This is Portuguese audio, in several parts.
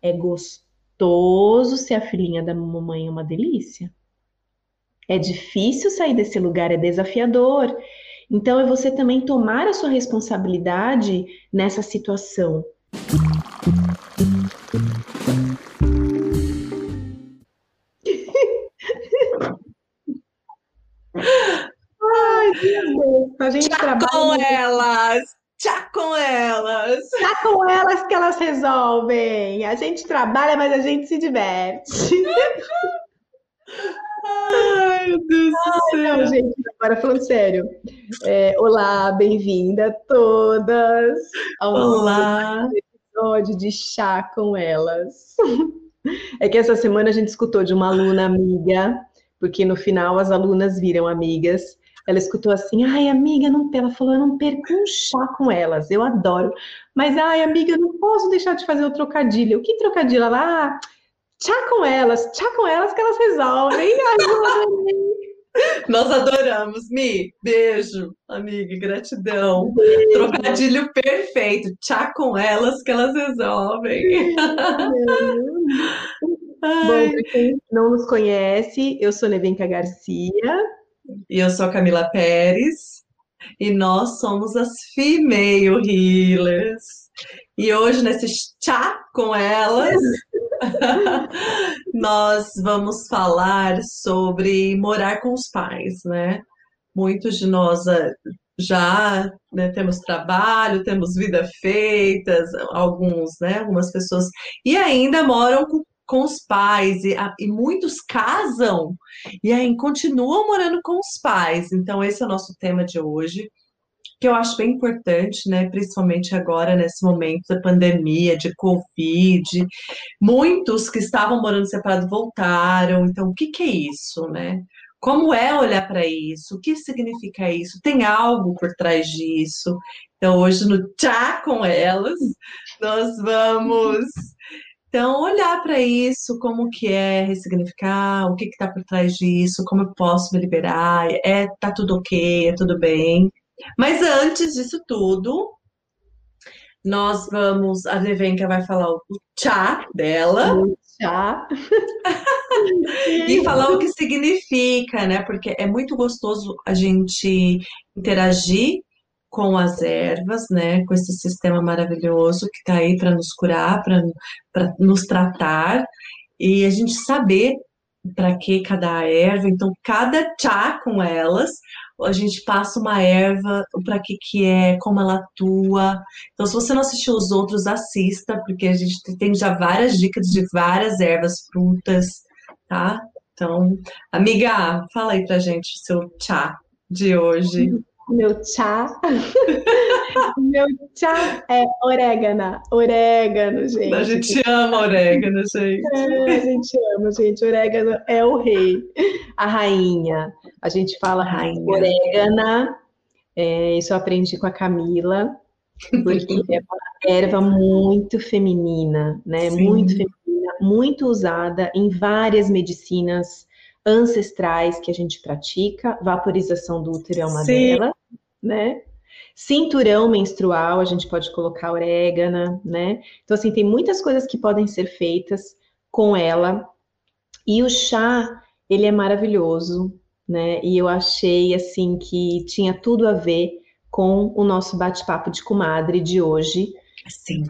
É gostoso ser a filhinha da mamãe, é uma delícia. É difícil sair desse lugar, é desafiador. Então, é você também tomar a sua responsabilidade nessa situação. Ai, Deus, a gente Tchá trabalha com elas! Tchá com elas! Tchá com elas que elas resolvem! A gente trabalha, mas a gente se diverte. Ai, meu Deus do céu! Não, gente, agora falando sério. É, olá, bem-vinda todas ao Olá. episódio de Chá com Elas. É que essa semana a gente escutou de uma aluna amiga, porque no final as alunas viram amigas. Ela escutou assim, ai, amiga, não, ela falou, eu não perco um chá com elas, eu adoro. Mas, ai, amiga, eu não posso deixar de fazer o trocadilho. O que trocadilho? Ela, ah, tchá com elas, tchá com elas que elas resolvem. Ai, Nós adoramos, Mi. Beijo, amiga, gratidão. Beijo. Trocadilho perfeito. Tchá com elas que elas resolvem. Bom, quem não nos conhece, eu sou Nevenka Garcia. E eu sou a Camila Pérez. E nós somos as Female Healers. E hoje, nesse chá com elas, nós vamos falar sobre morar com os pais, né? Muitos de nós ah, já né, temos trabalho, temos vida feita, alguns, né? Algumas pessoas, e ainda moram com, com os pais, e, e, muitos casam e aí continuam morando com os pais. Então, esse é o nosso tema de hoje que eu acho bem importante, né? Principalmente agora, nesse momento da pandemia, de Covid. Muitos que estavam morando separados voltaram. Então, o que, que é isso, né? Como é olhar para isso? O que significa isso? Tem algo por trás disso? Então, hoje no Tchá com elas, nós vamos então olhar para isso, como que é ressignificar, o que está por trás disso, como eu posso me liberar, é tá tudo ok, é tudo bem. Mas antes disso tudo, nós vamos. A Nevenka vai falar o chá dela. O chá. e falar o que significa, né? Porque é muito gostoso a gente interagir com as ervas, né? Com esse sistema maravilhoso que está aí para nos curar, para nos tratar. E a gente saber para que cada erva, então cada chá com elas a gente passa uma erva, para que que é, como ela atua. Então, se você não assistiu os outros, assista, porque a gente tem já várias dicas de várias ervas, frutas, tá? Então, amiga, fala aí pra gente o seu chá de hoje meu chá. meu chá é orégano. Orégano, gente. A gente ama orégano, gente. É, a gente ama, gente. Orégano é o rei, a rainha. A gente fala rainha. orégana. É, isso eu aprendi com a Camila, porque é uma erva muito feminina, né? Sim. Muito feminina, muito usada em várias medicinas ancestrais que a gente pratica, vaporização do útero é uma Sim. delas, né? Cinturão menstrual, a gente pode colocar orégano, né? Então, assim, tem muitas coisas que podem ser feitas com ela. E o chá, ele é maravilhoso, né? E eu achei, assim, que tinha tudo a ver com o nosso bate-papo de comadre de hoje. Sim.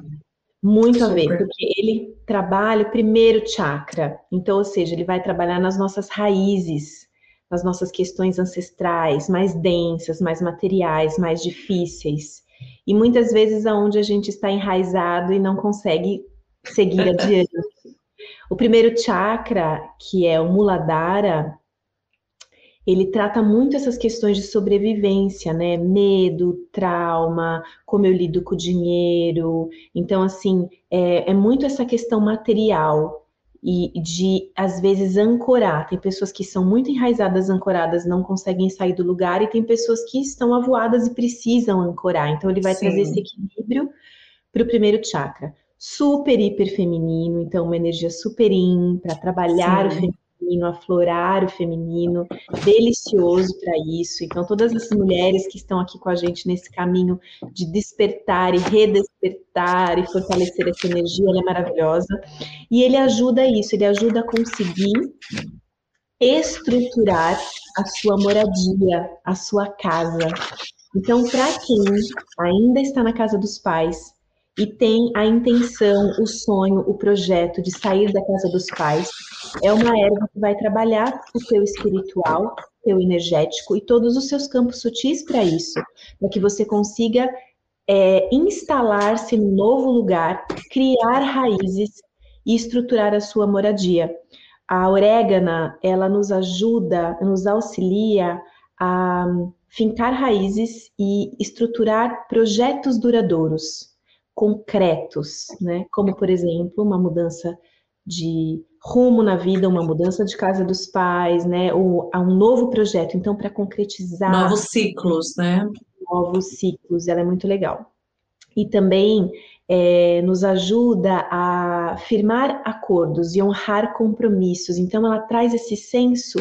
Muito Super. a ver, porque ele trabalha o primeiro chakra. Então, ou seja, ele vai trabalhar nas nossas raízes, nas nossas questões ancestrais, mais densas, mais materiais, mais difíceis. E muitas vezes aonde a gente está enraizado e não consegue seguir adiante. O primeiro chakra, que é o Muladhara, ele trata muito essas questões de sobrevivência, né? Medo, trauma, como eu lido com o dinheiro. Então, assim, é, é muito essa questão material e de, às vezes, ancorar. Tem pessoas que são muito enraizadas, ancoradas, não conseguem sair do lugar, e tem pessoas que estão avoadas e precisam ancorar. Então, ele vai Sim. trazer esse equilíbrio para o primeiro chakra. Super, hiper feminino, então, uma energia super in para trabalhar Sim. o feminino feminino, aflorar o feminino, delicioso para isso. Então, todas as mulheres que estão aqui com a gente nesse caminho de despertar e redespertar e fortalecer essa energia, ela é maravilhosa. E ele ajuda isso, ele ajuda a conseguir estruturar a sua moradia, a sua casa. Então, para quem ainda está na casa dos pais, e tem a intenção, o sonho, o projeto de sair da casa dos pais, é uma erva que vai trabalhar o teu espiritual, teu energético e todos os seus campos sutis para isso, para que você consiga é, instalar-se no novo lugar, criar raízes e estruturar a sua moradia. A orégana, ela nos ajuda, nos auxilia a fincar raízes e estruturar projetos duradouros concretos, né? Como, por exemplo, uma mudança de rumo na vida, uma mudança de casa dos pais, né? Ou a um novo projeto. Então, para concretizar. Novos ciclos, né? Novos ciclos, ela é muito legal. E também é, nos ajuda a firmar acordos e honrar compromissos. Então, ela traz esse senso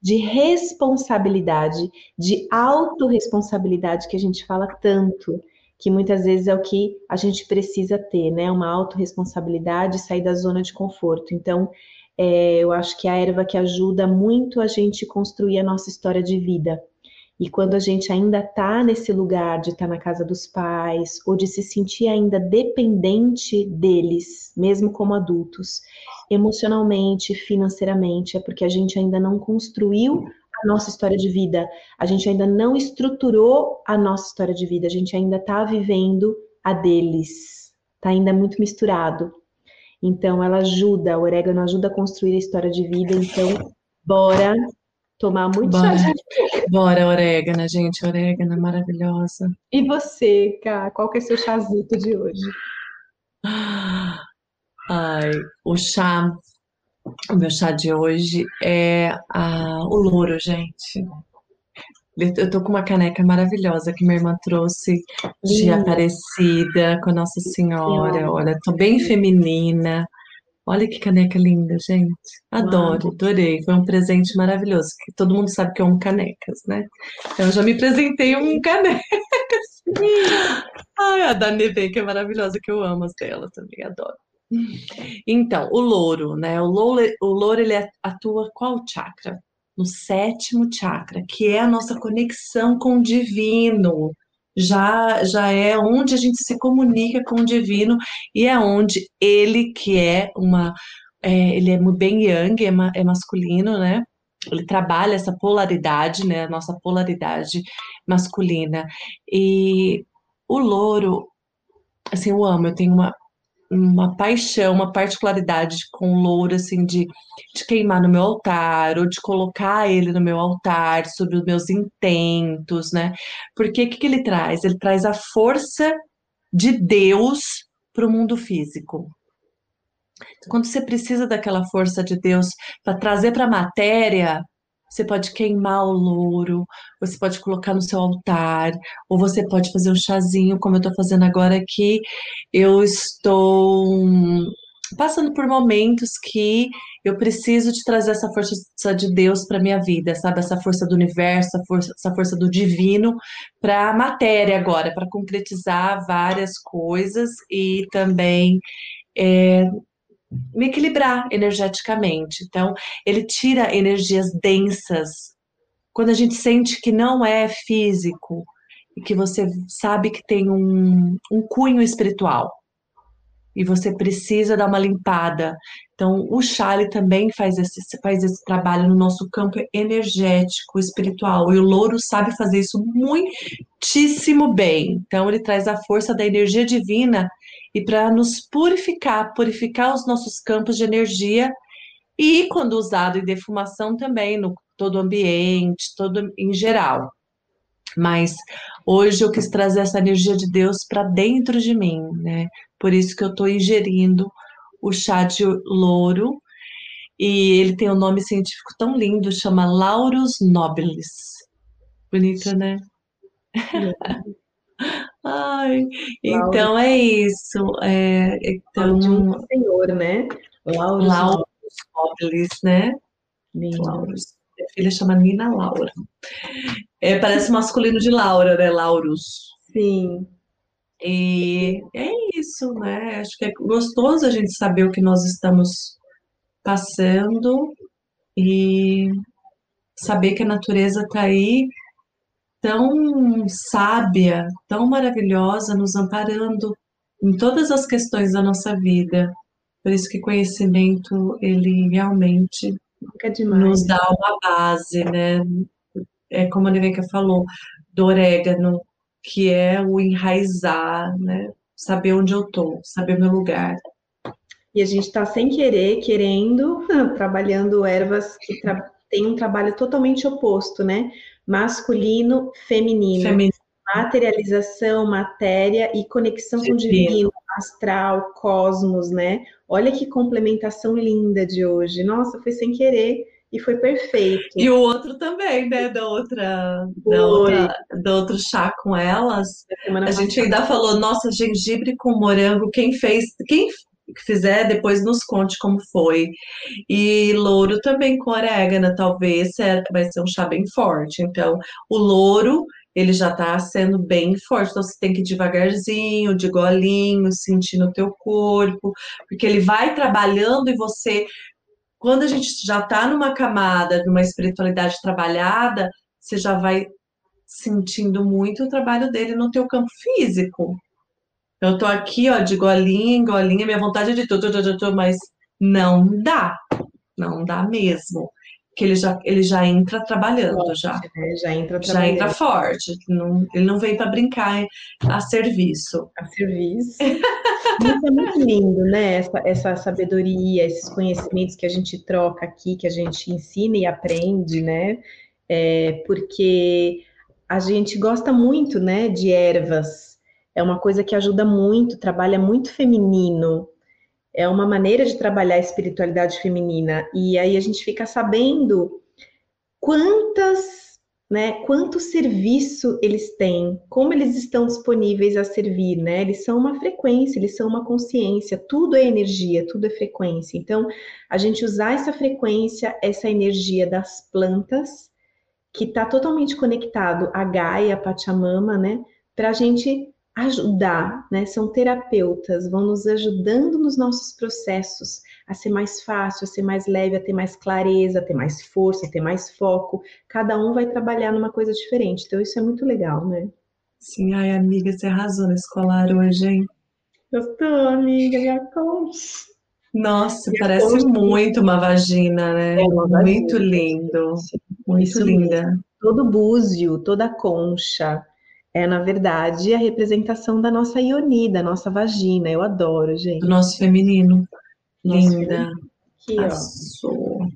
de responsabilidade, de autorresponsabilidade que a gente fala tanto que muitas vezes é o que a gente precisa ter, né? Uma autorresponsabilidade, sair da zona de conforto. Então, é, eu acho que a erva que ajuda muito a gente construir a nossa história de vida. E quando a gente ainda está nesse lugar de estar tá na casa dos pais, ou de se sentir ainda dependente deles, mesmo como adultos, emocionalmente, financeiramente, é porque a gente ainda não construiu nossa história de vida, a gente ainda não estruturou a nossa história de vida, a gente ainda está vivendo a deles, está ainda muito misturado. Então, ela ajuda, o orégano ajuda a construir a história de vida. Então, bora tomar muito bora. chá de Bora, orégano, gente, orégano, maravilhosa. E você, Cá, qual que é seu chazito de hoje? Ai, o chá o meu chá de hoje é a, o louro, gente. Eu tô com uma caneca maravilhosa que minha irmã trouxe de. Aparecida com a Nossa Senhora. Olha, tô bem feminina. Olha que caneca linda, gente. Adoro, adorei. Foi um presente maravilhoso. Que todo mundo sabe que eu amo canecas, né? Então, eu já me presentei um canecas. Ai, a da Neve, que é maravilhosa, que eu amo as dela também, adoro. Então, o louro, né? O louro, o louro ele atua qual chakra? No sétimo chakra, que é a nossa conexão com o divino. Já, já é onde a gente se comunica com o divino e é onde ele, que é uma. É, ele é bem yang, é, ma, é masculino, né? Ele trabalha essa polaridade, né? A nossa polaridade masculina. E o louro, assim, eu amo, eu tenho uma uma paixão, uma particularidade com o louro, assim, de, de queimar no meu altar, ou de colocar ele no meu altar, sobre os meus intentos, né? Porque o que, que ele traz? Ele traz a força de Deus para o mundo físico. Quando você precisa daquela força de Deus para trazer para a matéria, você pode queimar o louro, você pode colocar no seu altar, ou você pode fazer um chazinho, como eu estou fazendo agora aqui. Eu estou passando por momentos que eu preciso de trazer essa força de Deus para minha vida, sabe? Essa força do universo, essa força, essa força do divino para a matéria agora, para concretizar várias coisas e também é, me equilibrar energeticamente. Então, ele tira energias densas. Quando a gente sente que não é físico e que você sabe que tem um, um cunho espiritual e você precisa dar uma limpada. Então, o Chale também faz esse, faz esse trabalho no nosso campo energético, espiritual, e o louro sabe fazer isso muitíssimo bem. Então, ele traz a força da energia divina e para nos purificar, purificar os nossos campos de energia e, quando usado em defumação, também no todo ambiente, todo em geral. Mas hoje eu quis trazer essa energia de Deus para dentro de mim, né? Por isso que eu estou ingerindo o chá de louro e ele tem um nome científico tão lindo, chama Laurus nobilis. Bonito, né? Ai, então é isso. É, então, um senhor, né? Laurus Nobilis, né? Laurus. Minha filha chama Nina Laura. É, parece masculino de Laura, né? Laurus. Sim. E é isso, né? Acho que é gostoso a gente saber o que nós estamos passando e saber que a natureza está aí tão sábia, tão maravilhosa, nos amparando em todas as questões da nossa vida. Por isso que conhecimento, ele realmente nos dá uma base, né? É como a Nevenka falou, do orégano, que é o enraizar, né? Saber onde eu tô, saber meu lugar. E a gente está sem querer, querendo, trabalhando ervas que tra têm um trabalho totalmente oposto, né? Masculino, feminino. feminino. Materialização, matéria e conexão com o divino, astral, cosmos, né? Olha que complementação linda de hoje. Nossa, foi sem querer e foi perfeito. E o outro também, né? Da outra, da outra, do outro chá com elas. A gente ainda falou, nossa, gengibre com morango, quem fez, quem fizer, depois nos conte como foi. E louro também com orégano, talvez vai ser um chá bem forte. Então, o louro ele já está sendo bem forte. Então, você tem que ir devagarzinho, de golinho, sentindo o teu corpo, porque ele vai trabalhando e você, quando a gente já está numa camada, numa espiritualidade trabalhada, você já vai sentindo muito o trabalho dele no teu campo físico. Eu tô aqui, ó, de golinha em golinha, minha vontade é de tudo, mas não dá. Não dá mesmo que ele já, ele já entra trabalhando já. Né? Já entra trabalhando. Já entra forte. Não, ele não vem para brincar a serviço. A serviço. Isso é muito lindo, né? Essa, essa sabedoria, esses conhecimentos que a gente troca aqui, que a gente ensina e aprende, né? É, porque a gente gosta muito, né, de ervas. É uma coisa que ajuda muito, trabalha muito feminino é uma maneira de trabalhar a espiritualidade feminina. E aí a gente fica sabendo quantas, né, quanto serviço eles têm, como eles estão disponíveis a servir, né? Eles são uma frequência, eles são uma consciência, tudo é energia, tudo é frequência. Então, a gente usar essa frequência, essa energia das plantas, que está totalmente conectado a Gaia, a Pachamama, né? Para a gente ajudar, né? São terapeutas, vão nos ajudando nos nossos processos a ser mais fácil, a ser mais leve, a ter mais clareza, a ter mais força, a ter mais foco. Cada um vai trabalhar numa coisa diferente. Então isso é muito legal, né? Sim, ai, amiga, você arrasou no escolar hoje, hein? Gostou, amiga, minha concha. Nossa, minha parece concha. muito uma vagina, né? É uma muito vagina. lindo. Muito isso linda. Mesmo. Todo búzio, toda concha é, na verdade, a representação da nossa ioni, da nossa vagina. Eu adoro, gente. Do nosso feminino. Nosso Linda. Aqui, ó.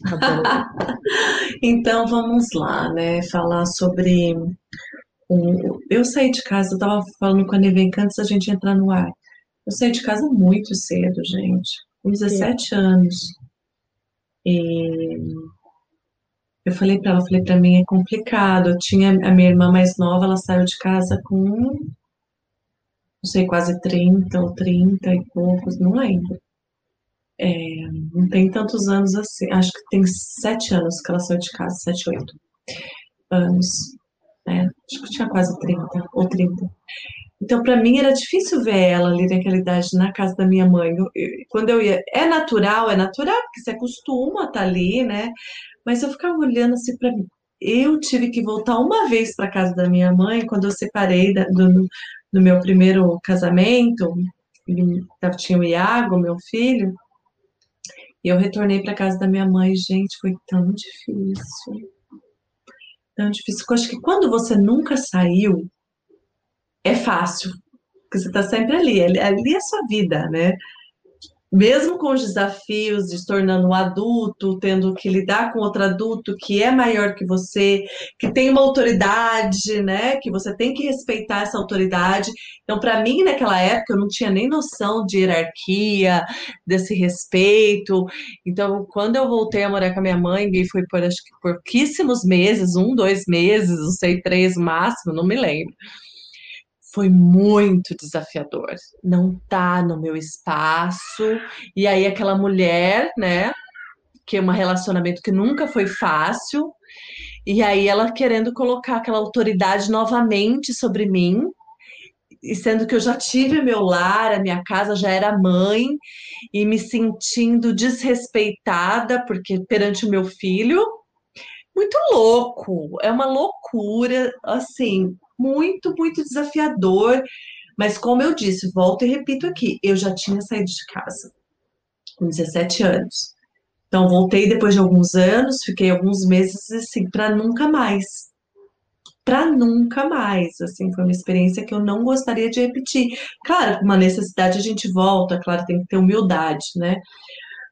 então vamos lá, né? Falar sobre. Um... Eu saí de casa, eu tava falando com a Nevenka antes da gente entrar no ar. Eu saí de casa muito cedo, gente, com 17 anos. E eu falei para ela, falei para mim é complicado. Eu tinha a minha irmã mais nova, ela saiu de casa com não sei, quase 30 ou 30 e poucos, não lembro. É, não tem tantos anos assim, acho que tem sete anos que ela saiu de casa, sete, oito anos. Né? Acho que tinha quase 30 ou 30. Então, para mim era difícil ver ela ali naquela idade na casa da minha mãe. Quando eu ia, é natural, é natural, porque você acostuma estar tá ali, né? Mas eu ficava olhando assim para mim. Eu tive que voltar uma vez para casa da minha mãe quando eu separei da, do, do meu primeiro casamento. Tinha o Iago, meu filho. E eu retornei para casa da minha mãe. Gente, foi tão difícil. Tão difícil. Eu acho que quando você nunca saiu, é fácil. Porque você está sempre ali. Ali é a sua vida, né? Mesmo com os desafios de se tornando um adulto, tendo que lidar com outro adulto que é maior que você, que tem uma autoridade, né? Que você tem que respeitar essa autoridade. Então, para mim, naquela época, eu não tinha nem noção de hierarquia, desse respeito. Então, quando eu voltei a morar com a minha mãe, e foi por acho que pouquíssimos meses, um, dois meses, não sei, três máximo, não me lembro foi muito desafiador. Não tá no meu espaço. E aí aquela mulher, né, que é um relacionamento que nunca foi fácil, e aí ela querendo colocar aquela autoridade novamente sobre mim, e sendo que eu já tive meu lar, a minha casa já era mãe, e me sentindo desrespeitada porque perante o meu filho, muito louco, é uma loucura, assim, muito, muito desafiador. Mas como eu disse, volto e repito aqui, eu já tinha saído de casa com 17 anos. Então voltei depois de alguns anos, fiquei alguns meses assim para nunca mais. Para nunca mais, assim, foi uma experiência que eu não gostaria de repetir. Claro, uma necessidade a gente volta, claro, tem que ter humildade, né?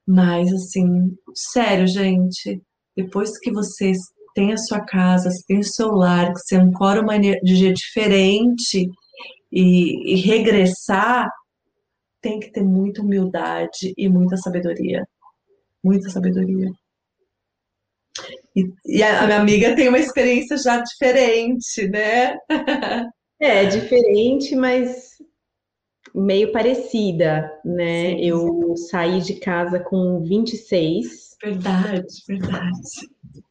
Mas assim, sério, gente, depois que você tem a sua casa, você tem o seu lar, que você ancora uma energia diferente e, e regressar, tem que ter muita humildade e muita sabedoria. Muita sabedoria. E, e, a minha amiga tem uma experiência já diferente, né? É, diferente, mas meio parecida, né? Sim, sim. Eu saí de casa com 26 Verdade, verdade.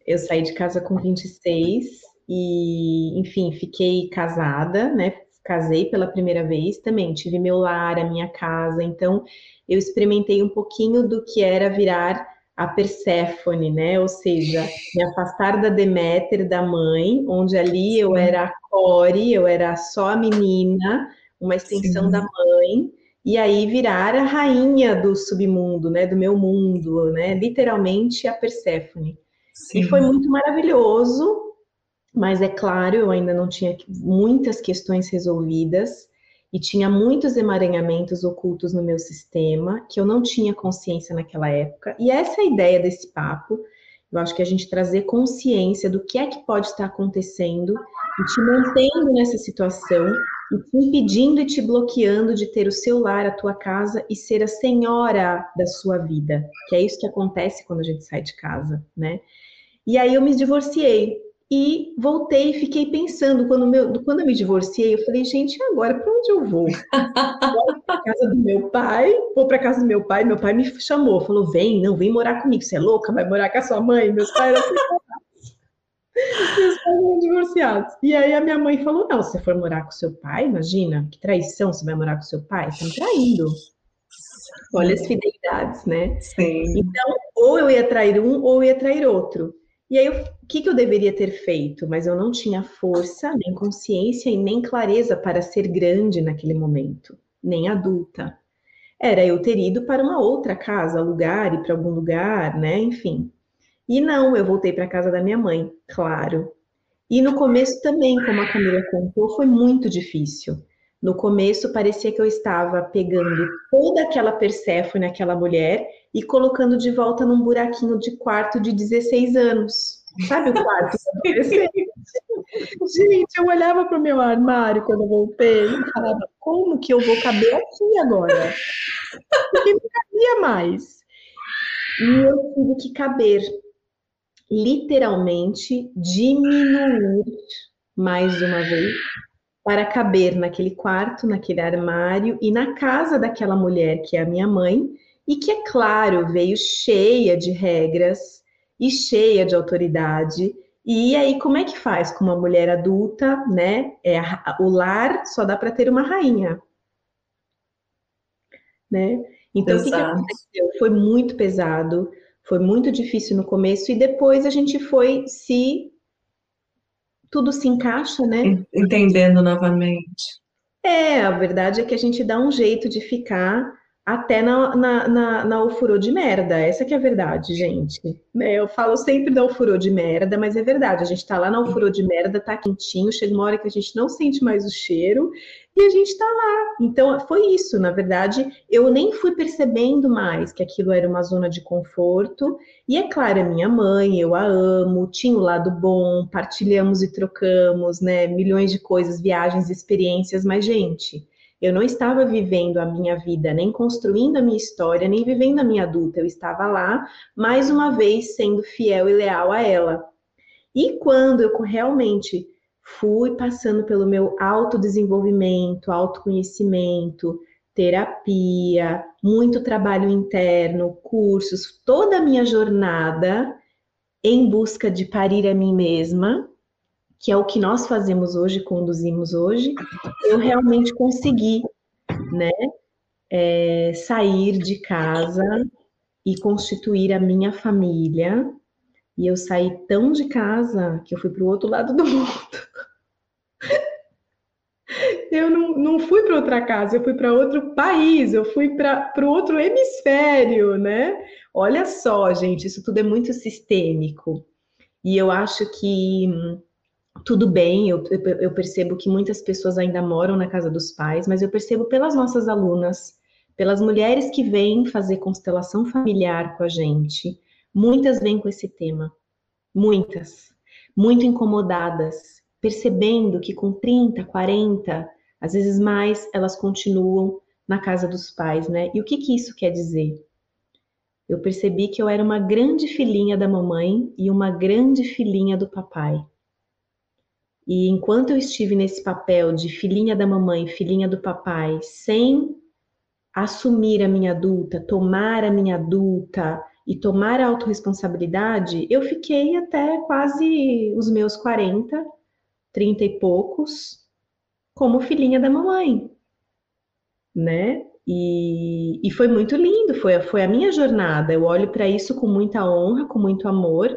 Eu saí de casa com 26 e, enfim, fiquei casada, né? Casei pela primeira vez também, tive meu lar, a minha casa, então eu experimentei um pouquinho do que era virar a Perséfone, né? Ou seja, me afastar da Deméter, da mãe, onde ali eu era a Core, eu era só a menina, uma extensão Sim. da mãe, e aí virar a rainha do submundo, né, do meu mundo, né, literalmente a Perséfone. Sim. E foi muito maravilhoso, mas é claro, eu ainda não tinha muitas questões resolvidas e tinha muitos emaranhamentos ocultos no meu sistema que eu não tinha consciência naquela época. E essa é a ideia desse papo. Eu acho que a gente trazer consciência do que é que pode estar acontecendo e te mantendo nessa situação e te impedindo e te bloqueando de ter o seu lar, a tua casa e ser a senhora da sua vida, que é isso que acontece quando a gente sai de casa, né? E aí eu me divorciei e voltei e fiquei pensando quando, meu, quando eu me divorciei, eu falei, gente, agora para onde eu vou? Vou para casa do meu pai, vou para casa do meu pai, meu pai me chamou, falou, vem, não, vem morar comigo, você é louca, vai morar com a sua mãe, meus pais eram meus pais eram divorciados. E aí a minha mãe falou: não, se você for morar com seu pai, imagina, que traição você vai morar com seu pai, tá me traindo. Olha as fidelidades, né? Sim. Então, ou eu ia trair um, ou eu ia trair outro. E aí, o que, que eu deveria ter feito? Mas eu não tinha força, nem consciência e nem clareza para ser grande naquele momento, nem adulta. Era eu ter ido para uma outra casa, lugar, ir para algum lugar, né? Enfim. E não, eu voltei para casa da minha mãe, claro. E no começo também, como a Camila contou, foi muito difícil. No começo parecia que eu estava pegando toda aquela Perséfone, aquela mulher, e colocando de volta num buraquinho de quarto de 16 anos. Sabe o quarto Gente, eu olhava para o meu armário quando eu voltei e falava, como que eu vou caber aqui agora? Porque não cabia mais. E eu tive que caber literalmente diminuir mais uma vez para caber naquele quarto, naquele armário e na casa daquela mulher que é a minha mãe e que, é claro, veio cheia de regras e cheia de autoridade. E aí, como é que faz com uma mulher adulta, né? É o lar só dá para ter uma rainha, né? Então, Exato. o que, que aconteceu? Foi muito pesado. Foi muito difícil no começo e depois a gente foi se tudo se encaixa, né? Entendendo novamente. É, a verdade é que a gente dá um jeito de ficar até na, na, na, na ofurô de merda. Essa que é a verdade, gente. Né, eu falo sempre da ofurô de merda, mas é verdade. A gente tá lá na ofurô de merda, tá quentinho, chega uma hora que a gente não sente mais o cheiro e a gente tá lá. Então, foi isso. Na verdade, eu nem fui percebendo mais que aquilo era uma zona de conforto. E é claro, a minha mãe, eu a amo, tinha o lado bom, partilhamos e trocamos, né? Milhões de coisas, viagens, experiências, mas, gente eu não estava vivendo a minha vida, nem construindo a minha história, nem vivendo a minha adulta. Eu estava lá, mais uma vez, sendo fiel e leal a ela. E quando eu realmente fui passando pelo meu autodesenvolvimento, autoconhecimento, terapia, muito trabalho interno, cursos, toda a minha jornada em busca de parir a mim mesma, que é o que nós fazemos hoje, conduzimos hoje, eu realmente consegui, né, é, sair de casa e constituir a minha família. E eu saí tão de casa que eu fui para o outro lado do mundo. eu não, não fui para outra casa, eu fui para outro país, eu fui para o outro hemisfério, né? Olha só, gente, isso tudo é muito sistêmico. E eu acho que tudo bem, eu, eu, percebo que muitas pessoas ainda moram na casa dos pais, mas eu percebo pelas nossas alunas, pelas mulheres que vêm fazer constelação familiar com a gente, muitas vêm com esse tema, muitas, muito incomodadas, percebendo que com 30, 40, às vezes mais, elas continuam na casa dos pais, né? E o que, que isso quer dizer? Eu percebi que eu era uma grande filhinha da mamãe e uma grande filhinha do papai. E enquanto eu estive nesse papel de filhinha da mamãe, filhinha do papai, sem assumir a minha adulta, tomar a minha adulta e tomar a autorresponsabilidade, eu fiquei até quase os meus 40, 30 e poucos, como filhinha da mamãe, né? E, e foi muito lindo, foi, foi a minha jornada. Eu olho para isso com muita honra, com muito amor,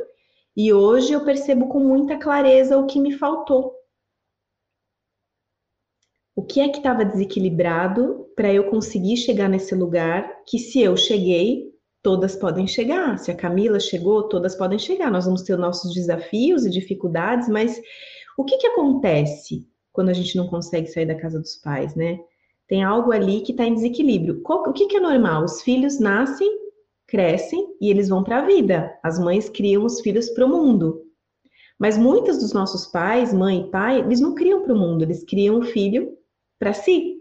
e hoje eu percebo com muita clareza o que me faltou. O que é que estava desequilibrado para eu conseguir chegar nesse lugar que, se eu cheguei, todas podem chegar. Se a Camila chegou, todas podem chegar. Nós vamos ter nossos desafios e dificuldades, mas o que, que acontece quando a gente não consegue sair da casa dos pais, né? Tem algo ali que está em desequilíbrio. o que, que é normal? Os filhos nascem, crescem e eles vão para a vida. As mães criam os filhos para o mundo. Mas muitos dos nossos pais, mãe e pai, eles não criam para o mundo, eles criam o filho para si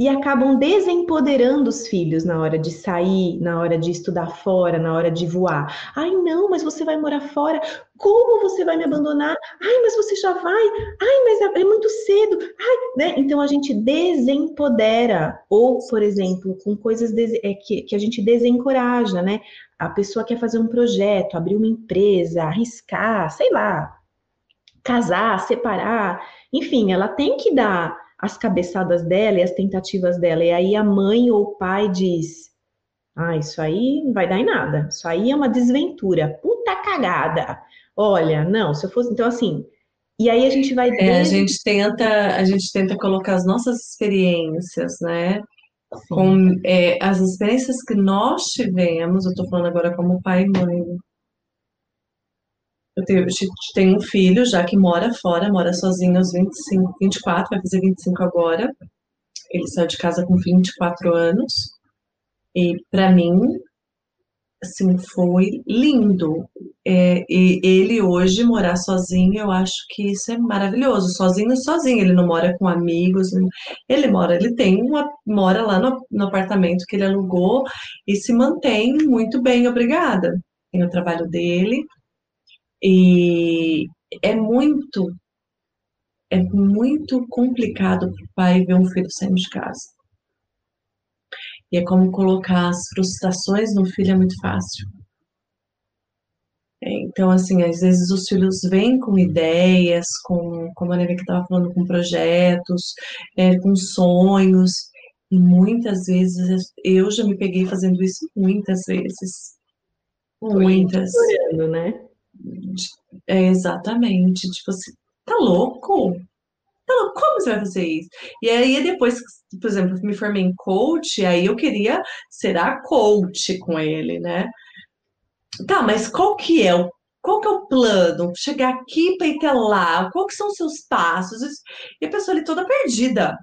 e acabam desempoderando os filhos na hora de sair, na hora de estudar fora, na hora de voar. Ai, não, mas você vai morar fora. Como você vai me abandonar? Ai, mas você já vai. Ai, mas é, é muito cedo. Ai, né? Então a gente desempodera ou, por exemplo, com coisas é, que, que a gente desencoraja, né? A pessoa quer fazer um projeto, abrir uma empresa, arriscar, sei lá, casar, separar, enfim, ela tem que dar as cabeçadas dela e as tentativas dela. E aí a mãe ou o pai diz: Ah, isso aí não vai dar em nada. Isso aí é uma desventura. Puta cagada. Olha, não, se eu fosse. Então, assim. E aí a gente vai. É, a gente tenta, a gente tenta colocar as nossas experiências, né? Com é, as experiências que nós tivemos, eu tô falando agora como pai e mãe, eu tenho, tenho um filho já que mora fora, mora sozinho aos 25, 24, vai fazer 25 agora. Ele saiu de casa com 24 anos. E para mim, assim, foi lindo. É, e ele hoje morar sozinho, eu acho que isso é maravilhoso. Sozinho, sozinho. Ele não mora com amigos. Ele mora, ele tem uma, mora lá no, no apartamento que ele alugou e se mantém muito bem, obrigada. Tem o trabalho dele e é muito, é muito complicado para o pai ver um filho saindo de casa. E é como colocar as frustrações no filho é muito fácil. É, então, assim, às vezes os filhos vêm com ideias, com, como a Neveca estava falando, com projetos, é, com sonhos, e muitas vezes eu já me peguei fazendo isso muitas vezes. Muitas. Né? É, exatamente. Tipo assim, tá louco? Tá louco? Como você vai fazer isso? E aí, depois, por exemplo, me formei em coach, aí eu queria ser a coach com ele, né? Tá, mas qual que é o qual que é o plano? Chegar aqui para ir até lá? Qual que são os seus passos? E a pessoa ali toda perdida.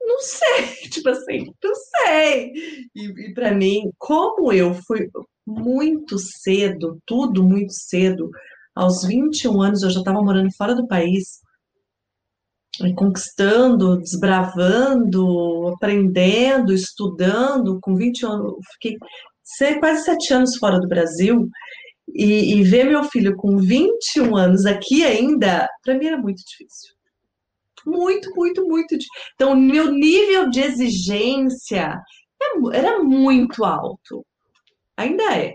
Não sei, tipo assim, não sei. E, e para mim, como eu fui, muito cedo, tudo muito cedo. Aos 21 anos eu já estava morando fora do país, conquistando, desbravando, aprendendo, estudando. Com 21 anos, fiquei quase sete anos fora do Brasil. E, e ver meu filho com 21 anos aqui ainda, para mim era muito difícil. Muito, muito, muito. Então, meu nível de exigência é era muito alto. Ainda é.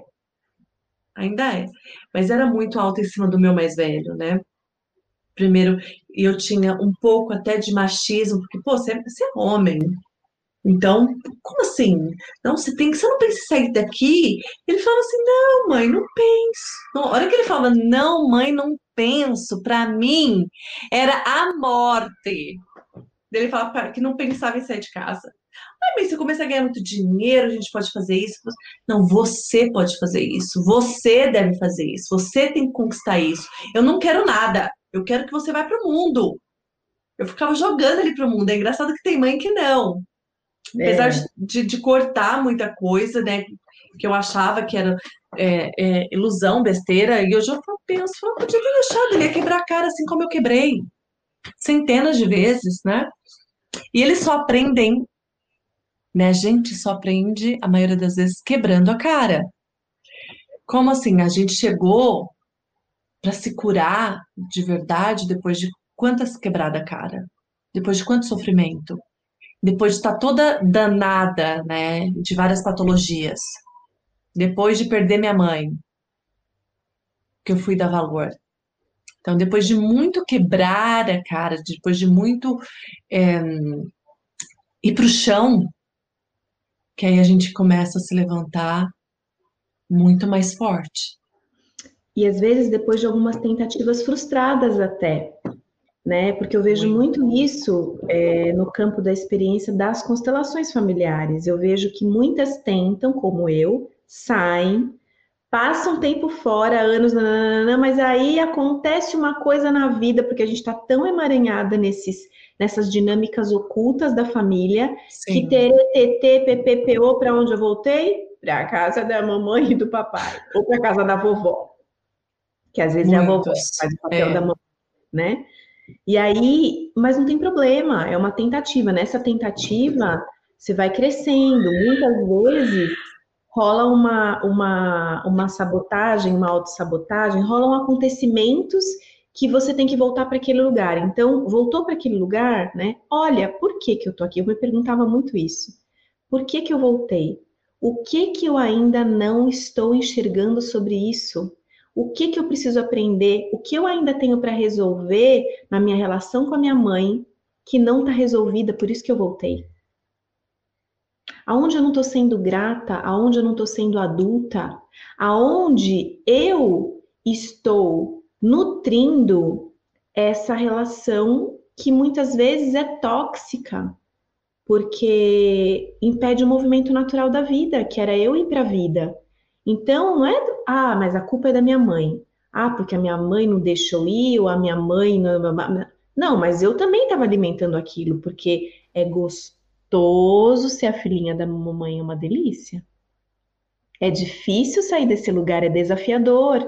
Ainda é. Mas era muito alto em cima do meu mais velho, né? Primeiro, eu tinha um pouco até de machismo, porque, pô, você é, você é homem. Então, como assim? Não, você tem que, você não pensa em sair daqui? Ele falava assim, não, mãe, não penso. Não, a hora que ele falava, não, mãe, não penso, para mim era a morte. Ele falava que não pensava em sair de casa. Ah, mas se eu começar a ganhar muito dinheiro, a gente pode fazer isso. Não, você pode fazer isso. Você deve fazer isso. Você tem que conquistar isso. Eu não quero nada. Eu quero que você vá para o mundo. Eu ficava jogando ele para o mundo. É engraçado que tem mãe que não. Apesar é. de, de, cortar muita coisa, né? Que eu achava que era é, é, ilusão, besteira, e hoje eu penso, eu podia ter deixado, ele ia quebrar a cara assim como eu quebrei. Centenas de vezes, né? E eles só aprendem, né? A gente só aprende, a maioria das vezes, quebrando a cara. Como assim? A gente chegou para se curar de verdade depois de quantas quebrada a cara? Depois de quanto sofrimento? depois de estar toda danada, né, de várias patologias, depois de perder minha mãe, que eu fui dar valor. Então, depois de muito quebrar a cara, depois de muito é, ir para o chão, que aí a gente começa a se levantar muito mais forte. E às vezes depois de algumas tentativas frustradas até, né? Porque eu vejo muito isso é, no campo da experiência das constelações familiares. Eu vejo que muitas tentam, como eu, saem, passam tempo fora, anos, nananana, mas aí acontece uma coisa na vida, porque a gente está tão emaranhada nesses, nessas dinâmicas ocultas da família, Sim. que TTT, PPPO, para onde eu voltei? Para a casa da mamãe e do papai, ou para a casa da vovó. Que às vezes Muitos. é a vovó que faz o papel é. da mamãe, né? E aí, mas não tem problema, é uma tentativa. Nessa tentativa, você vai crescendo. Muitas vezes rola uma, uma, uma sabotagem, uma autossabotagem, rolam acontecimentos que você tem que voltar para aquele lugar. Então, voltou para aquele lugar, né? Olha, por que, que eu tô aqui? Eu me perguntava muito isso. Por que, que eu voltei? O que que eu ainda não estou enxergando sobre isso? o que, que eu preciso aprender, o que eu ainda tenho para resolver na minha relação com a minha mãe que não está resolvida, por isso que eu voltei. Aonde eu não estou sendo grata, aonde eu não estou sendo adulta, aonde eu estou nutrindo essa relação que muitas vezes é tóxica, porque impede o movimento natural da vida, que era eu ir para a vida. Então, não é, ah, mas a culpa é da minha mãe. Ah, porque a minha mãe não deixou ir, ou a minha mãe não. Não, mas eu também estava alimentando aquilo, porque é gostoso ser a filhinha da mamãe, é uma delícia. É difícil sair desse lugar, é desafiador.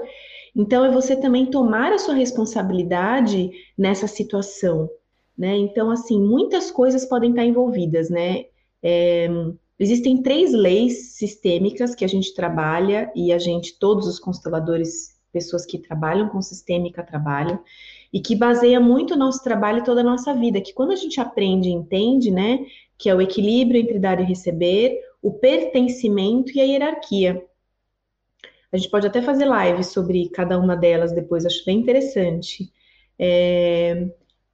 Então, é você também tomar a sua responsabilidade nessa situação, né? Então, assim, muitas coisas podem estar envolvidas, né? É, Existem três leis sistêmicas que a gente trabalha e a gente, todos os consteladores, pessoas que trabalham com sistêmica trabalham, e que baseia muito o nosso trabalho e toda a nossa vida, que quando a gente aprende e entende, né, que é o equilíbrio entre dar e receber, o pertencimento e a hierarquia. A gente pode até fazer live sobre cada uma delas depois, acho bem interessante. É,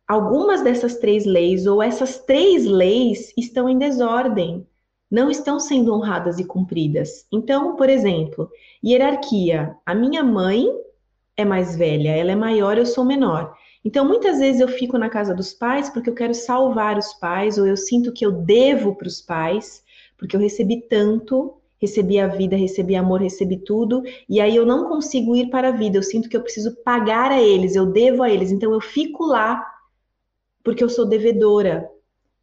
algumas dessas três leis, ou essas três leis, estão em desordem não estão sendo honradas e cumpridas. Então, por exemplo, hierarquia. A minha mãe é mais velha, ela é maior, eu sou menor. Então, muitas vezes eu fico na casa dos pais porque eu quero salvar os pais, ou eu sinto que eu devo para os pais, porque eu recebi tanto, recebi a vida, recebi amor, recebi tudo, e aí eu não consigo ir para a vida, eu sinto que eu preciso pagar a eles, eu devo a eles, então eu fico lá porque eu sou devedora,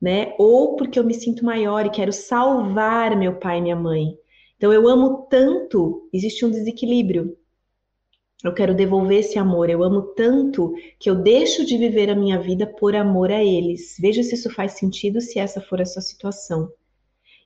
né? Ou porque eu me sinto maior e quero salvar meu pai e minha mãe. Então eu amo tanto, existe um desequilíbrio. Eu quero devolver esse amor. Eu amo tanto que eu deixo de viver a minha vida por amor a eles. Veja se isso faz sentido, se essa for a sua situação.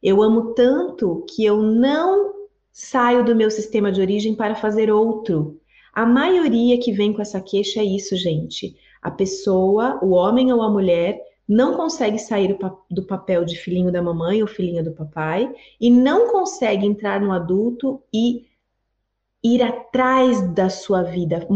Eu amo tanto que eu não saio do meu sistema de origem para fazer outro. A maioria que vem com essa queixa é isso, gente. A pessoa, o homem ou a mulher, não consegue sair do papel de filhinho da mamãe ou filhinha do papai e não consegue entrar no adulto e ir atrás da sua vida,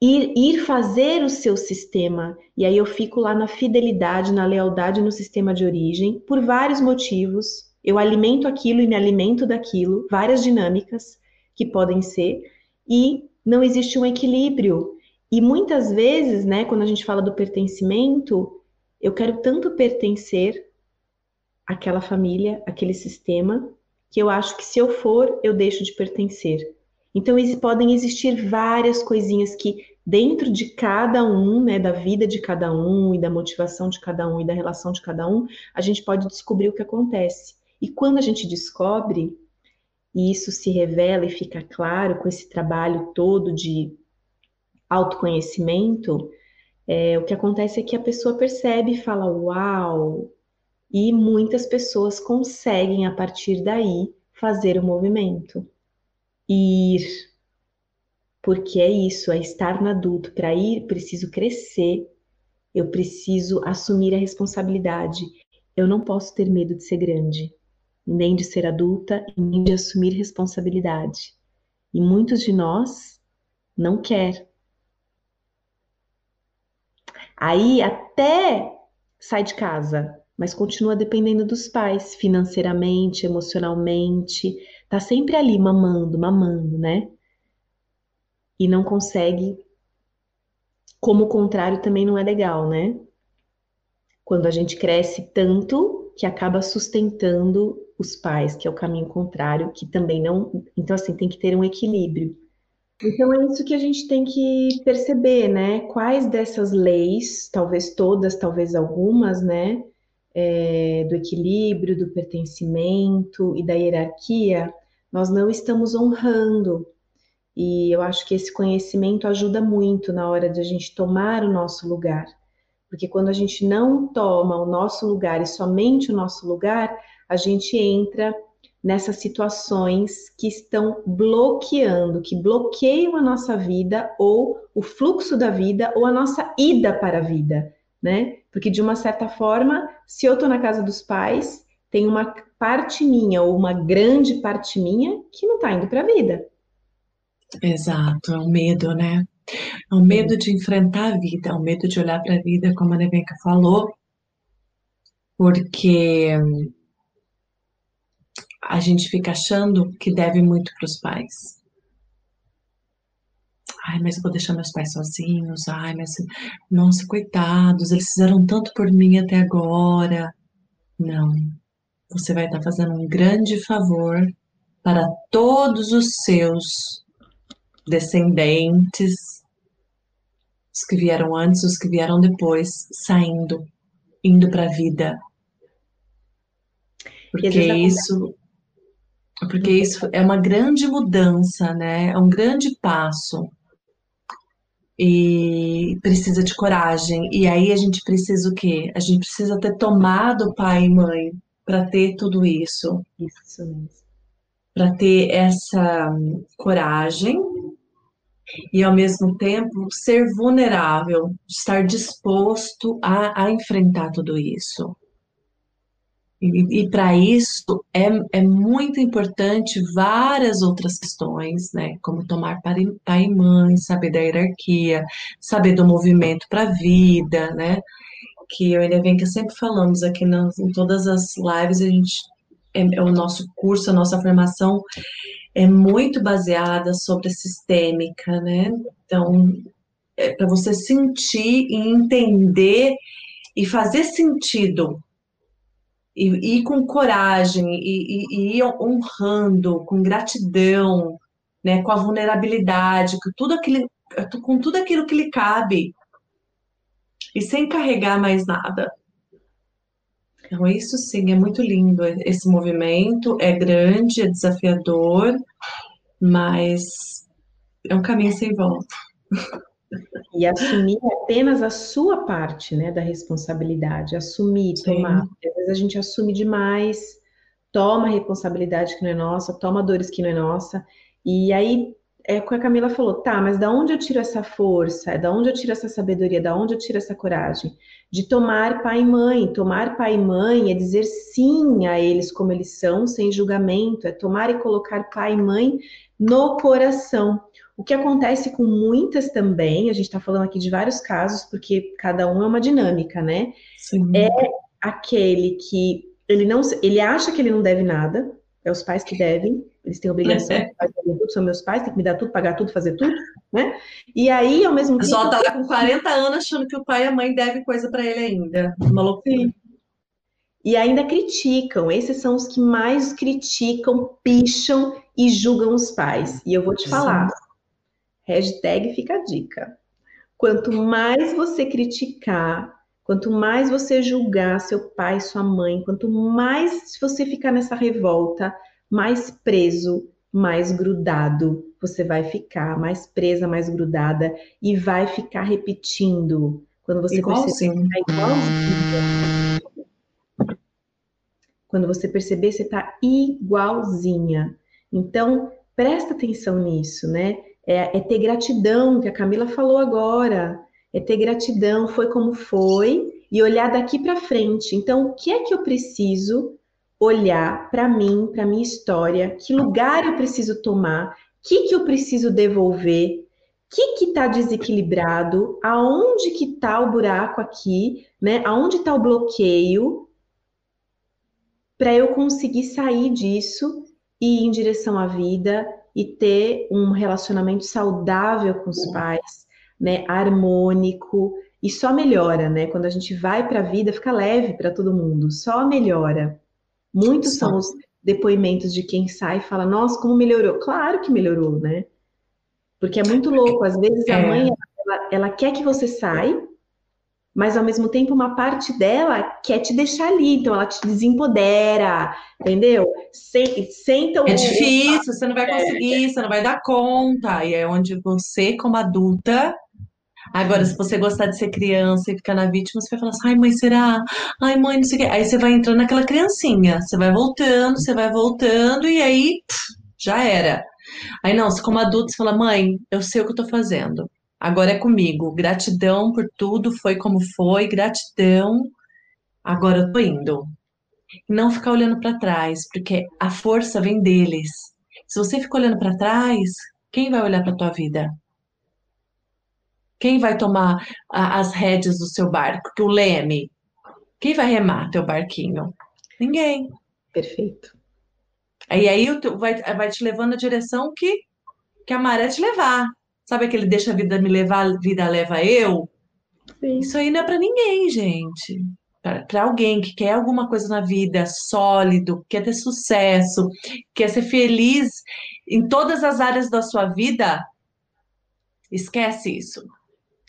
ir, ir fazer o seu sistema. E aí eu fico lá na fidelidade, na lealdade no sistema de origem, por vários motivos. Eu alimento aquilo e me alimento daquilo, várias dinâmicas que podem ser, e não existe um equilíbrio. E muitas vezes, né, quando a gente fala do pertencimento, eu quero tanto pertencer àquela família, àquele sistema, que eu acho que se eu for, eu deixo de pertencer. Então, podem existir várias coisinhas que, dentro de cada um, né, da vida de cada um, e da motivação de cada um, e da relação de cada um, a gente pode descobrir o que acontece. E quando a gente descobre, e isso se revela e fica claro com esse trabalho todo de autoconhecimento, é, o que acontece é que a pessoa percebe e fala, uau! E muitas pessoas conseguem, a partir daí, fazer o movimento. Ir. Porque é isso, é estar no adulto. Para ir, preciso crescer, eu preciso assumir a responsabilidade. Eu não posso ter medo de ser grande, nem de ser adulta, nem de assumir responsabilidade. E muitos de nós não quer, Aí até sai de casa, mas continua dependendo dos pais, financeiramente, emocionalmente, tá sempre ali mamando, mamando, né? E não consegue. Como o contrário também não é legal, né? Quando a gente cresce tanto que acaba sustentando os pais, que é o caminho contrário, que também não. Então, assim, tem que ter um equilíbrio. Então é isso que a gente tem que perceber, né? Quais dessas leis, talvez todas, talvez algumas, né? É, do equilíbrio, do pertencimento e da hierarquia, nós não estamos honrando. E eu acho que esse conhecimento ajuda muito na hora de a gente tomar o nosso lugar. Porque quando a gente não toma o nosso lugar e somente o nosso lugar, a gente entra nessas situações que estão bloqueando, que bloqueiam a nossa vida ou o fluxo da vida ou a nossa ida para a vida, né? Porque de uma certa forma, se eu estou na casa dos pais, tem uma parte minha ou uma grande parte minha que não está indo para a vida. Exato, é o medo, né? É o medo de enfrentar a vida, é o medo de olhar para a vida, como a Nevenka falou, porque a gente fica achando que deve muito para os pais. Ai, mas eu vou deixar meus pais sozinhos. Ai, mas nossa, coitados, eles fizeram tanto por mim até agora. Não. Você vai estar fazendo um grande favor para todos os seus descendentes, os que vieram antes, os que vieram depois, saindo, indo para a vida. Porque isso porque isso é uma grande mudança, né? É um grande passo. E precisa de coragem. E aí a gente precisa o quê? A gente precisa ter tomado pai e mãe para ter tudo isso. Isso mesmo. Para ter essa coragem e ao mesmo tempo ser vulnerável, estar disposto a, a enfrentar tudo isso. E, para isso é, é muito importante várias outras questões, né? Como tomar pai, e mãe, saber da hierarquia, saber do movimento para a vida, né? Que eu e a Nevenka sempre falamos aqui nas, em todas as lives, a gente é, é o nosso curso, a nossa formação é muito baseada sobre a sistêmica, né? Então, é para você sentir e entender e fazer sentido e, e com coragem e, e, e, honrando, com gratidão, né, com a vulnerabilidade, com tudo aquilo, com tudo aquilo que lhe cabe e sem carregar mais nada. Então, isso sim é muito lindo. Esse movimento é grande, é desafiador, mas é um caminho sem volta. E assumir apenas a sua parte, né, da responsabilidade, assumir, Sim. tomar. Às vezes a gente assume demais, toma responsabilidade que não é nossa, toma dores que não é nossa, e aí é o que a Camila falou, tá, mas da onde eu tiro essa força? Da onde eu tiro essa sabedoria? Da onde eu tiro essa coragem? De tomar pai e mãe. Tomar pai e mãe é dizer sim a eles como eles são, sem julgamento. É tomar e colocar pai e mãe no coração. O que acontece com muitas também, a gente está falando aqui de vários casos, porque cada um é uma dinâmica, né? Sim. É aquele que ele não ele acha que ele não deve nada, é os pais que devem, eles têm obrigação de fazer tudo, são meus pais, tem que me dar tudo, pagar tudo, fazer tudo, né? E aí, ao mesmo tempo. Só tá lá com 40 anos achando que o pai e a mãe devem coisa para ele ainda. Uma loucura. E ainda criticam, esses são os que mais criticam, picham e julgam os pais. E eu vou te falar, Sim. Hashtag fica a dica. Quanto mais você criticar, quanto mais você julgar seu pai, sua mãe, quanto mais você ficar nessa revolta, mais preso, mais grudado você vai ficar, mais presa, mais grudada e vai ficar repetindo. Quando você igualzinho. perceber que tá igualzinho. Quando você perceber, você tá igualzinha. Então, presta atenção nisso, né? É, é ter gratidão, que a Camila falou agora. É ter gratidão, foi como foi, e olhar daqui para frente. Então, o que é que eu preciso olhar para mim, para minha história, que lugar eu preciso tomar, o que, que eu preciso devolver, o que está desequilibrado, aonde que está o buraco aqui, né? Aonde está o bloqueio, para eu conseguir sair disso e ir em direção à vida e ter um relacionamento saudável com os pais, né? Harmônico e só melhora, né? Quando a gente vai para a vida, fica leve para todo mundo, só melhora. Muitos são os depoimentos de quem sai e fala, nossa, como melhorou. Claro que melhorou, né? Porque é muito louco. Às vezes a é. mãe, ela, ela quer que você saia, mas ao mesmo tempo uma parte dela quer te deixar ali, então ela te desempodera, entendeu? Senta o... É difícil, você não vai conseguir, você não vai dar conta, e é onde você, como adulta, Agora, se você gostar de ser criança e ficar na vítima, você vai falar assim, ai, mãe, será? Ai, mãe, não sei o quê. Aí você vai entrando naquela criancinha. Você vai voltando, você vai voltando, e aí pff, já era. Aí não, se como adulto você fala, mãe, eu sei o que eu tô fazendo. Agora é comigo. Gratidão por tudo, foi como foi, gratidão. Agora eu tô indo. Não ficar olhando para trás, porque a força vem deles. Se você fica olhando para trás, quem vai olhar para tua vida? Quem vai tomar a, as rédeas do seu barco? Que o leme? Quem vai remar teu barquinho? Ninguém. Perfeito. E aí vai, vai te levando na direção que, que a maré te levar. Sabe aquele deixa a vida me levar, a vida leva eu? Sim. Isso aí não é para ninguém, gente. Para alguém que quer alguma coisa na vida, sólido, quer ter sucesso, quer ser feliz em todas as áreas da sua vida, esquece isso.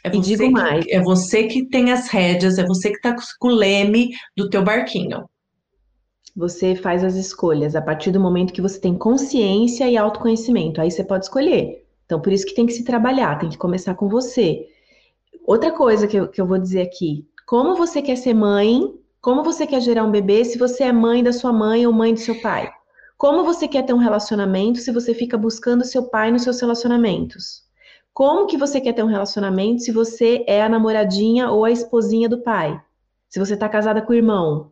É e digo que, mais. É você que tem as rédeas, é você que está com o leme do teu barquinho. Você faz as escolhas a partir do momento que você tem consciência e autoconhecimento. Aí você pode escolher. Então, por isso que tem que se trabalhar, tem que começar com você. Outra coisa que eu, que eu vou dizer aqui: como você quer ser mãe? Como você quer gerar um bebê se você é mãe da sua mãe ou mãe do seu pai? Como você quer ter um relacionamento se você fica buscando seu pai nos seus relacionamentos? Como que você quer ter um relacionamento se você é a namoradinha ou a esposinha do pai? Se você está casada com o irmão?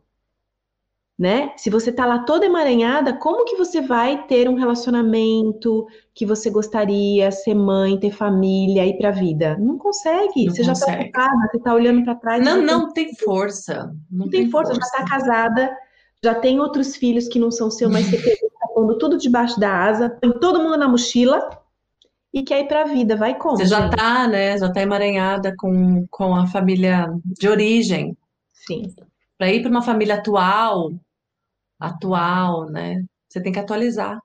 Né? Se você está lá toda emaranhada, como que você vai ter um relacionamento que você gostaria, ser mãe, ter família, ir para a vida? Não consegue. Não você consegue. já está ocupada, você está olhando para trás. Não, não tem, força. Não, não tem, tem força, força, já está casada, já tem outros filhos que não são seu, mas você está pondo tudo debaixo da asa, põe todo mundo na mochila e quer ir para a vida. Vai como? Você já está, né? Já está emaranhada com, com a família de origem. Sim. Para ir para uma família atual, atual, né? Você tem que atualizar.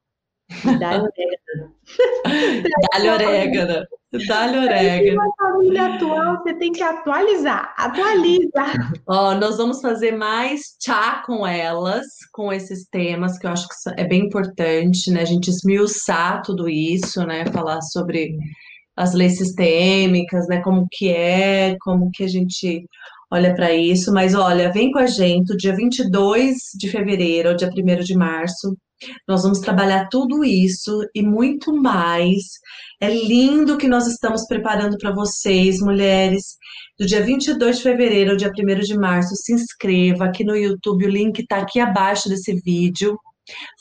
Dá orégano. Dá orégano. Dá-lhe orégano. Uma família atual, você tem que atualizar. Atualiza. Ó, nós vamos fazer mais chá com elas, com esses temas, que eu acho que é bem importante, né? A gente esmiuçar tudo isso, né? Falar sobre as leis sistêmicas, né? Como que é, como que a gente olha para isso. Mas olha, vem com a gente dia 22 de fevereiro, dia 1 de março. Nós vamos trabalhar tudo isso e muito mais. É lindo que nós estamos preparando para vocês, mulheres. Do dia 22 de fevereiro ao dia 1 de março, se inscreva aqui no YouTube, o link está aqui abaixo desse vídeo.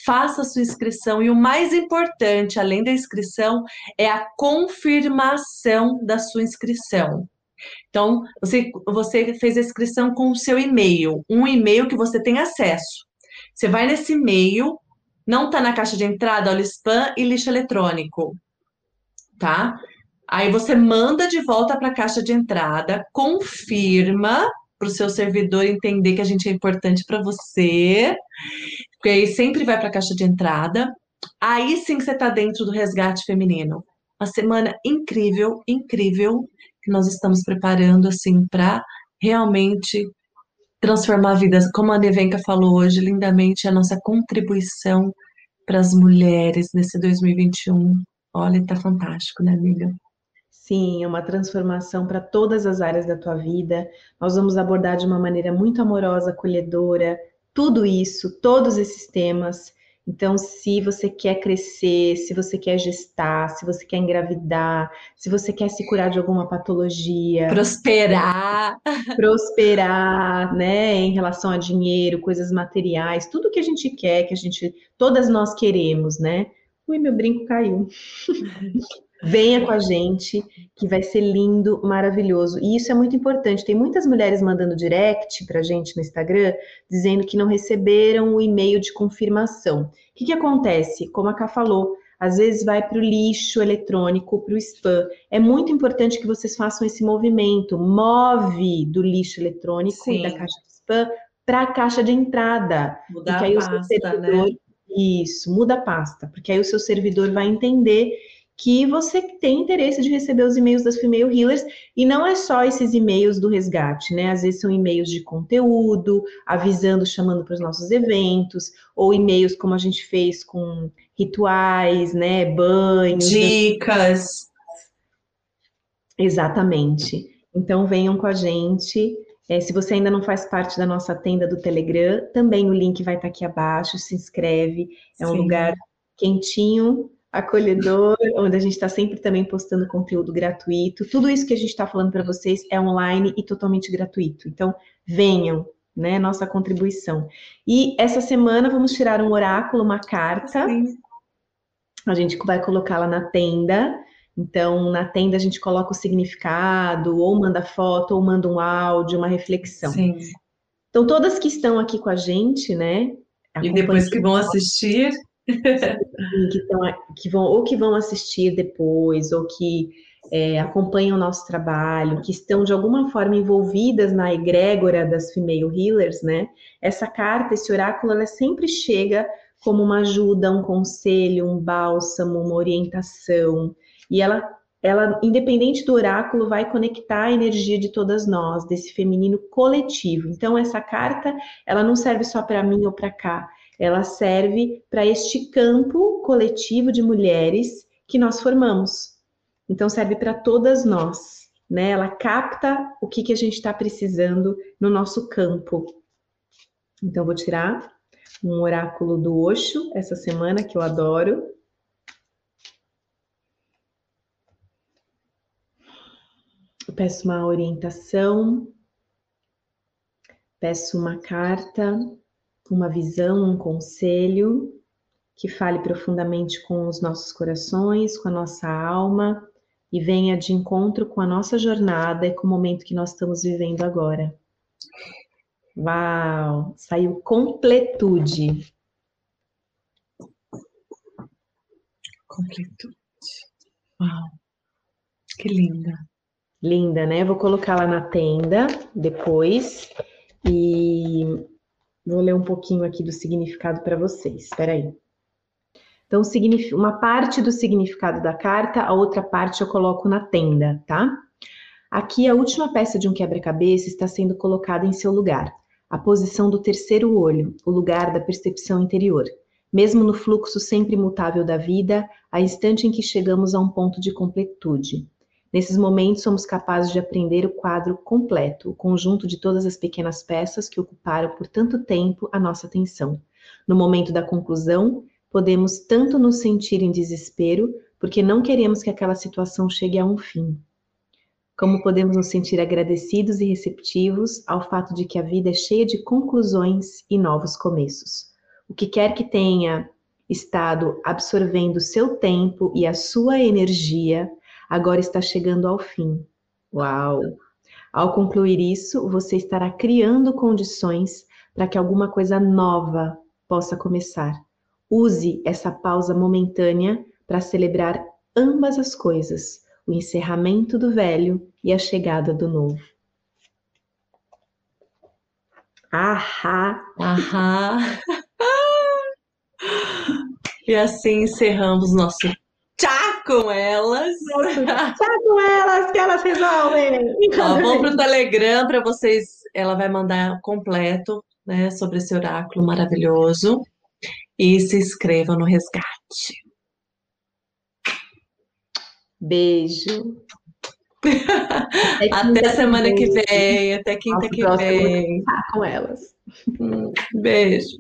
Faça a sua inscrição e o mais importante, além da inscrição, é a confirmação da sua inscrição. Então, você, você fez a inscrição com o seu e-mail, um e-mail que você tem acesso. Você vai nesse e-mail, não está na caixa de entrada, olha spam e lixo eletrônico, tá? Aí você manda de volta para a caixa de entrada, confirma para o seu servidor entender que a gente é importante para você, porque aí sempre vai para a caixa de entrada. Aí sim você está dentro do resgate feminino. Uma semana incrível, incrível, que nós estamos preparando assim para realmente transformar vidas. Como a Nevenka falou hoje lindamente, a nossa contribuição para as mulheres nesse 2021. Olha, está fantástico, né, amiga? Sim, é uma transformação para todas as áreas da tua vida. Nós vamos abordar de uma maneira muito amorosa, acolhedora, tudo isso, todos esses temas. Então, se você quer crescer, se você quer gestar, se você quer engravidar, se você quer se curar de alguma patologia, prosperar, prosperar, né, em relação a dinheiro, coisas materiais, tudo que a gente quer, que a gente, todas nós queremos, né? Ui, meu brinco caiu. Venha com a gente, que vai ser lindo, maravilhoso. E isso é muito importante. Tem muitas mulheres mandando direct para a gente no Instagram, dizendo que não receberam o e-mail de confirmação. O que, que acontece? Como a Ká falou, às vezes vai para o lixo eletrônico, para o spam. É muito importante que vocês façam esse movimento. Move do lixo eletrônico Sim. e da caixa de spam para a caixa de entrada. Mudar a pasta, servidor, né? Isso, muda a pasta, porque aí o seu servidor vai entender que você tem interesse de receber os e-mails das Female Healers, e não é só esses e-mails do resgate, né? Às vezes são e-mails de conteúdo, avisando, chamando para os nossos eventos, ou e-mails como a gente fez com rituais, né? Banhos. Dicas. Exatamente. Então venham com a gente. É, se você ainda não faz parte da nossa tenda do Telegram, também o link vai estar aqui abaixo. Se inscreve. É um Sim. lugar quentinho acolhedor, onde a gente está sempre também postando conteúdo gratuito. Tudo isso que a gente está falando para vocês é online e totalmente gratuito. Então, venham, né? Nossa contribuição. E essa semana vamos tirar um oráculo, uma carta. Sim. A gente vai colocá-la na tenda. Então, na tenda a gente coloca o significado, ou manda foto, ou manda um áudio, uma reflexão. Sim. Então, todas que estão aqui com a gente, né? E depois que vão assistir, que, tão, que vão ou que vão assistir depois, ou que é, acompanham o nosso trabalho, que estão de alguma forma envolvidas na egrégora das female healers, né? Essa carta, esse oráculo, ela sempre chega como uma ajuda, um conselho, um bálsamo, uma orientação. E ela, ela, independente do oráculo, vai conectar a energia de todas nós, desse feminino coletivo. Então, essa carta, ela não serve só para mim ou para cá ela serve para este campo coletivo de mulheres que nós formamos. Então, serve para todas nós, né? Ela capta o que, que a gente está precisando no nosso campo. Então, vou tirar um oráculo do Osho essa semana, que eu adoro. Eu peço uma orientação, peço uma carta uma visão, um conselho que fale profundamente com os nossos corações, com a nossa alma e venha de encontro com a nossa jornada e com o momento que nós estamos vivendo agora. Uau! Saiu completude. Completude. Uau! Que linda. Linda, né? Vou colocar lá na tenda depois. E Vou ler um pouquinho aqui do significado para vocês. Espera aí. Então, uma parte do significado da carta, a outra parte eu coloco na tenda, tá? Aqui, a última peça de um quebra-cabeça está sendo colocada em seu lugar. A posição do terceiro olho, o lugar da percepção interior. Mesmo no fluxo sempre imutável da vida, a instante em que chegamos a um ponto de completude. Nesses momentos, somos capazes de aprender o quadro completo, o conjunto de todas as pequenas peças que ocuparam por tanto tempo a nossa atenção. No momento da conclusão, podemos tanto nos sentir em desespero, porque não queremos que aquela situação chegue a um fim, como podemos nos sentir agradecidos e receptivos ao fato de que a vida é cheia de conclusões e novos começos. O que quer que tenha estado absorvendo seu tempo e a sua energia, agora está chegando ao fim. Uau! Ao concluir isso, você estará criando condições para que alguma coisa nova possa começar. Use essa pausa momentânea para celebrar ambas as coisas, o encerramento do velho e a chegada do novo. Ahá! Ahá! e assim encerramos nosso com elas. tchá com elas, que elas resolvem. Ó, vamos para o Telegram para vocês. Ela vai mandar completo né, sobre esse oráculo maravilhoso. E se inscreva no resgate. Beijo. Até, semana que vem, até quinta que vem. Com elas. Beijo.